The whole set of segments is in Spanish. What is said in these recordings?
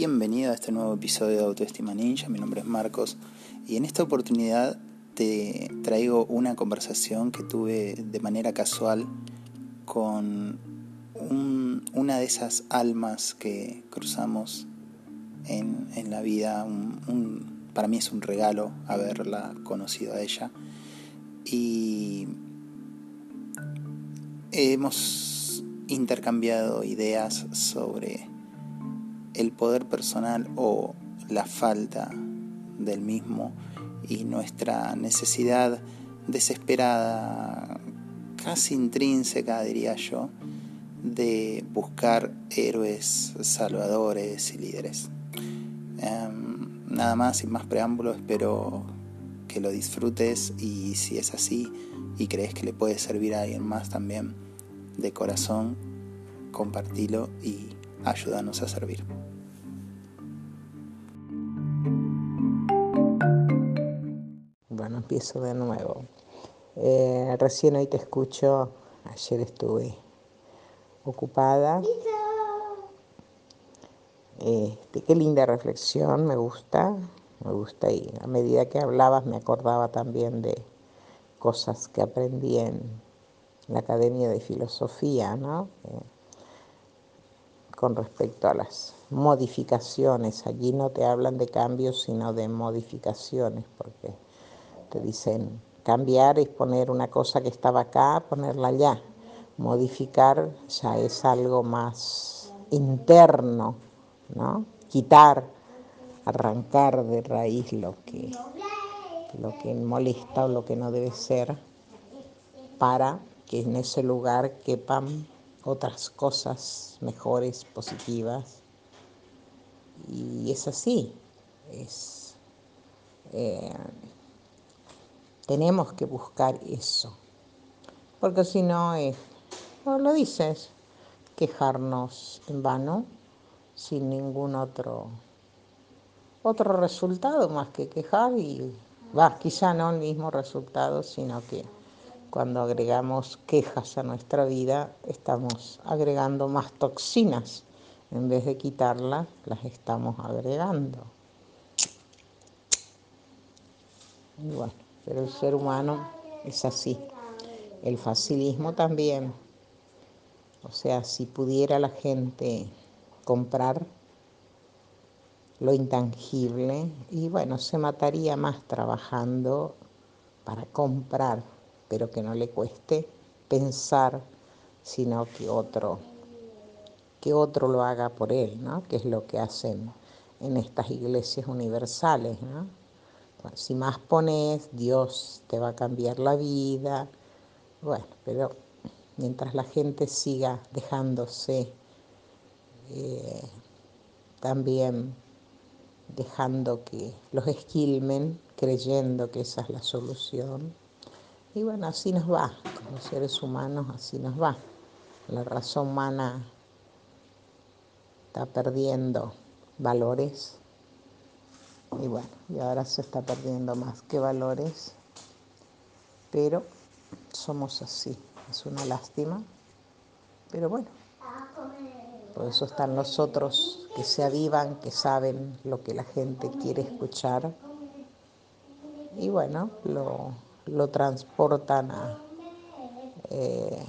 Bienvenido a este nuevo episodio de Autoestima Ninja, mi nombre es Marcos y en esta oportunidad te traigo una conversación que tuve de manera casual con una de esas almas que cruzamos en, la vida. para mí es un regalo haberla conocido a ella y hemos intercambiado ideas sobre el poder personal o la falta del mismo y nuestra necesidad desesperada, casi intrínseca diría yo, de buscar héroes, salvadores y líderes. Em, nada más, sin más preámbulos, espero que lo disfrutes y si es así y crees que le puede servir a alguien más también, de corazón, compartilo y ayúdanos a servir. Bueno, empiezo de nuevo. Eh, recién hoy te escucho, ayer estuve ocupada. Este, qué linda reflexión, me gusta, me gusta y a medida que hablabas me acordaba también de cosas que aprendí en la Academia de Filosofía, ¿no? Eh, con respecto a las modificaciones. Allí no te hablan de cambios, sino de modificaciones, porque te dicen cambiar es poner una cosa que estaba acá, ponerla allá. Modificar ya es algo más interno, ¿no? Quitar, arrancar de raíz lo que, lo que molesta o lo que no debe ser para que en ese lugar quepan otras cosas mejores, positivas. Y es así, es, eh, tenemos que buscar eso, porque si no es, no lo dices, quejarnos en vano, sin ningún otro, otro resultado más que quejar y va, quizá no el mismo resultado, sino que cuando agregamos quejas a nuestra vida, estamos agregando más toxinas. En vez de quitarlas, las estamos agregando. Y bueno, pero el ser humano es así. El facilismo también. O sea, si pudiera la gente comprar lo intangible, y bueno, se mataría más trabajando para comprar pero que no le cueste pensar, sino que otro, que otro lo haga por él, ¿no? Que es lo que hacen en estas iglesias universales, ¿no? si más pones, Dios te va a cambiar la vida. Bueno, pero mientras la gente siga dejándose eh, también dejando que los esquilmen, creyendo que esa es la solución, y bueno, así nos va, como seres humanos así nos va. La razón humana está perdiendo valores. Y bueno, y ahora se está perdiendo más que valores, pero somos así, es una lástima, pero bueno, por eso están los otros que se avivan, que saben lo que la gente quiere escuchar. Y bueno, lo lo transportan a eh,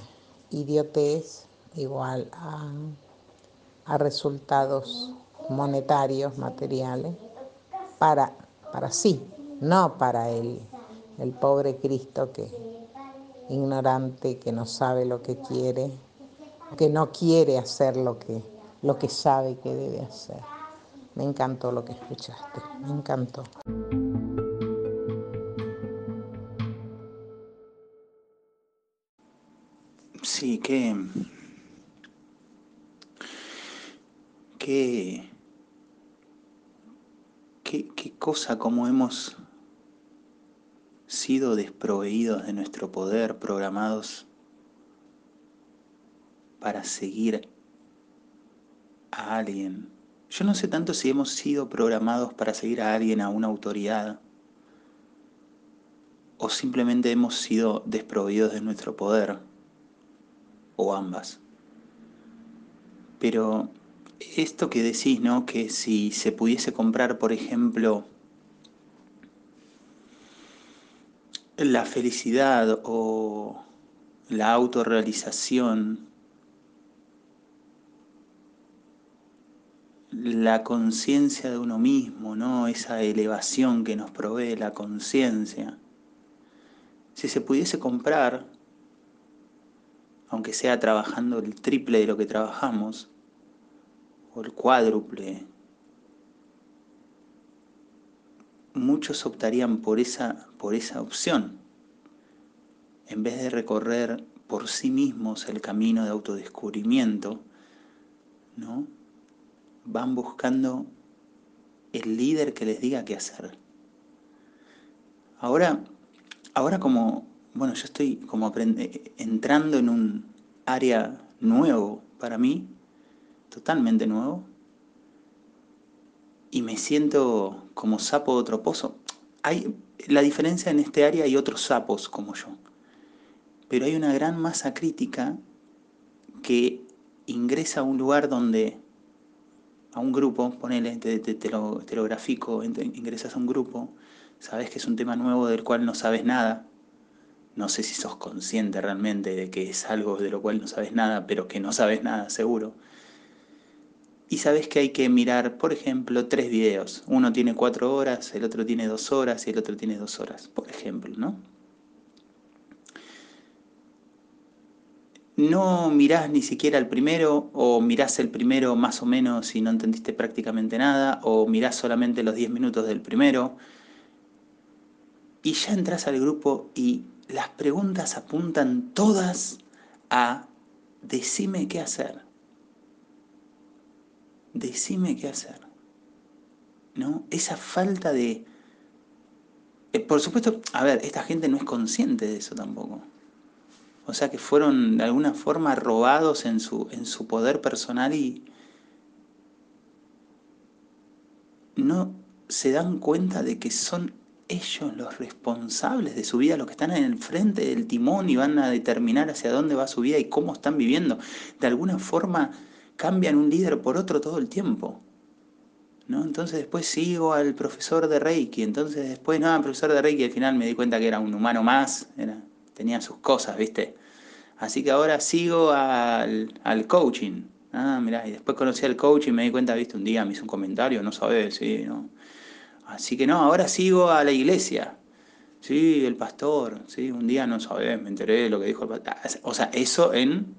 idiotez igual a, resultados monetarios, materiales, para, para sí, no para el, el pobre Cristo que ignorante, que no sabe lo que quiere, que no quiere hacer lo que, lo que sabe que debe hacer. Me encantó lo que escuchaste, me encantó. Sí, qué, qué, qué, cosa como hemos sido desproveídos de nuestro poder, programados para seguir a alguien. Yo no sé tanto si hemos sido programados para seguir a alguien, a una autoridad, o simplemente hemos sido desproveídos de nuestro poder o ambas. Pero esto que decís, ¿no? Que si se pudiese comprar, por ejemplo, la felicidad o la autorrealización, la conciencia de uno mismo, ¿no? Esa elevación que nos provee la conciencia. Si se pudiese comprar, aunque sea trabajando el triple de lo que trabajamos, o el cuádruple, muchos optarían por esa, por esa opción, en vez de recorrer por sí mismos el camino de autodescubrimiento, ¿no? Van buscando el líder que les diga qué hacer. Ahora, ahora como, bueno, yo estoy como entrando en un área nuevo para mí, totalmente nuevo, y me siento como sapo de otro pozo. Hay la diferencia en este área hay otros sapos como yo, pero hay una gran masa crítica que ingresa a un lugar donde a un grupo, ponele, te, te, lo, te lo grafico, ingresas a un grupo, sabes que es un tema nuevo del cual no sabes nada, no sé si sos consciente realmente de que es algo de lo cual no sabes nada, pero que no sabes nada seguro. Y sabes que hay que mirar, por ejemplo, tres videos. Uno tiene cuatro horas, el otro tiene dos horas y el otro tiene dos horas, por ejemplo, ¿no? No mirás ni siquiera el primero, o mirás el primero más o menos y no entendiste prácticamente nada, o mirás solamente los 10 minutos del primero, y ya entras al grupo y las preguntas apuntan todas a decime qué hacer. Decime qué hacer. ¿No? Esa falta de... Eh, por supuesto, a ver, esta gente no es consciente de eso tampoco. O sea que fueron de alguna forma robados en su, en su poder personal y no se dan cuenta de que son ellos los responsables de su vida, los que están en el frente del timón y van a determinar hacia dónde va su vida y cómo están viviendo. De alguna forma cambian un líder por otro todo el tiempo. ¿no? Entonces después sigo al profesor de Reiki, entonces después, no, al profesor de Reiki al final me di cuenta que era un humano más, tenía sus cosas, ¿viste? Así que ahora sigo al, al coaching. Ah, mirá, y después conocí al coaching y me di cuenta, viste, un día me hizo un comentario, no sabes, sí, ¿no? Así que no, ahora sigo a la iglesia. Sí, el pastor, sí, un día no sabes, me enteré de lo que dijo el pastor. Ah, o sea, eso en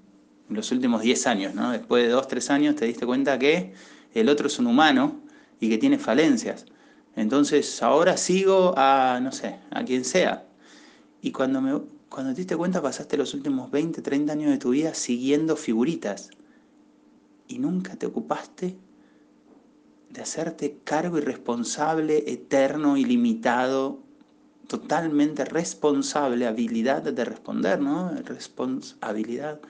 los últimos 10 años, ¿no? Después de 2, 3 años te diste cuenta que el otro es un humano y que tiene falencias. Entonces ahora sigo a, no sé, a quien sea. Y cuando, me, cuando te diste cuenta pasaste los últimos 20, 30 años de tu vida siguiendo figuritas. Y nunca te ocupaste de hacerte cargo y responsable, eterno, ilimitado, totalmente responsable, habilidad de responder, ¿no? Responsabilidad,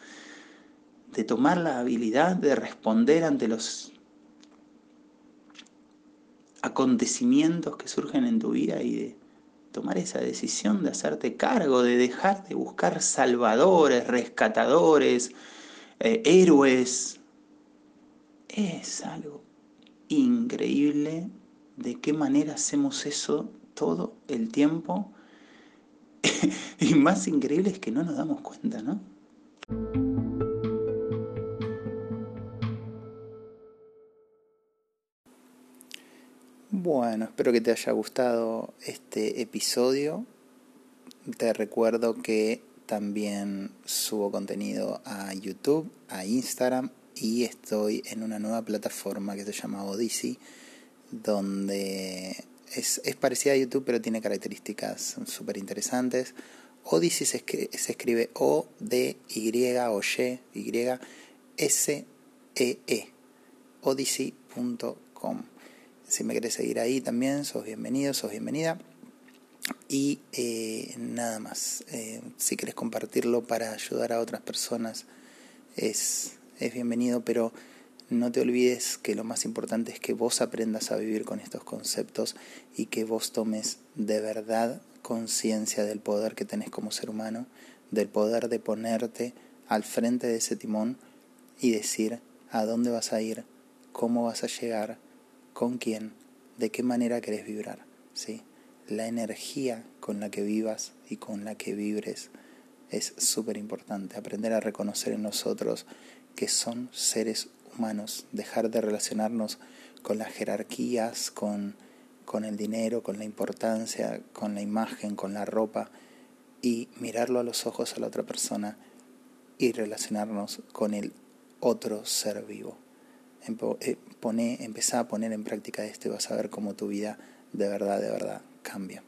de tomar la habilidad de responder ante los acontecimientos que surgen en tu vida y de tomar esa decisión de hacerte cargo, de dejar de buscar salvadores, rescatadores, eh, héroes. Es algo increíble de qué manera hacemos eso todo el tiempo. y más increíble es que no nos damos cuenta, ¿no? Bueno, espero que te haya gustado este episodio. Te recuerdo que también subo contenido a YouTube, a Instagram y estoy en una nueva plataforma que se llama Odyssey, donde es, es parecida a YouTube pero tiene características súper interesantes. Odyssey se, escribe, O-D-Y o Y, Y, S-E-E, -E, odyssey.com. Si me querés seguir ahí también, sos bienvenido, sos bienvenida. Y eh, nada más, eh, si querés compartirlo para ayudar a otras personas, es es bienvenido, pero no te olvides que lo más importante es que vos aprendas a vivir con estos conceptos y que vos tomes de verdad conciencia del poder que tenés como ser humano, del poder de ponerte al frente de ese timón y decir a dónde vas a ir, cómo vas a llegar, con quién, de qué manera querés vibrar, ¿sí? La energía con la que vivas y con la que vibres es súper importante. Aprender a reconocer en nosotros que son seres humanos, dejar de relacionarnos con las jerarquías, con, con el dinero, con la importancia, con la imagen, con la ropa, y mirarlo a los ojos a la otra persona y relacionarnos con el otro ser vivo. Eh, pone, empezá a poner en práctica esto y vas a ver cómo tu vida de verdad, de verdad cambia.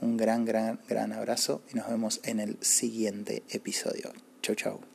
Un gran, gran, gran abrazo y nos vemos en el siguiente episodio. Chau, chau.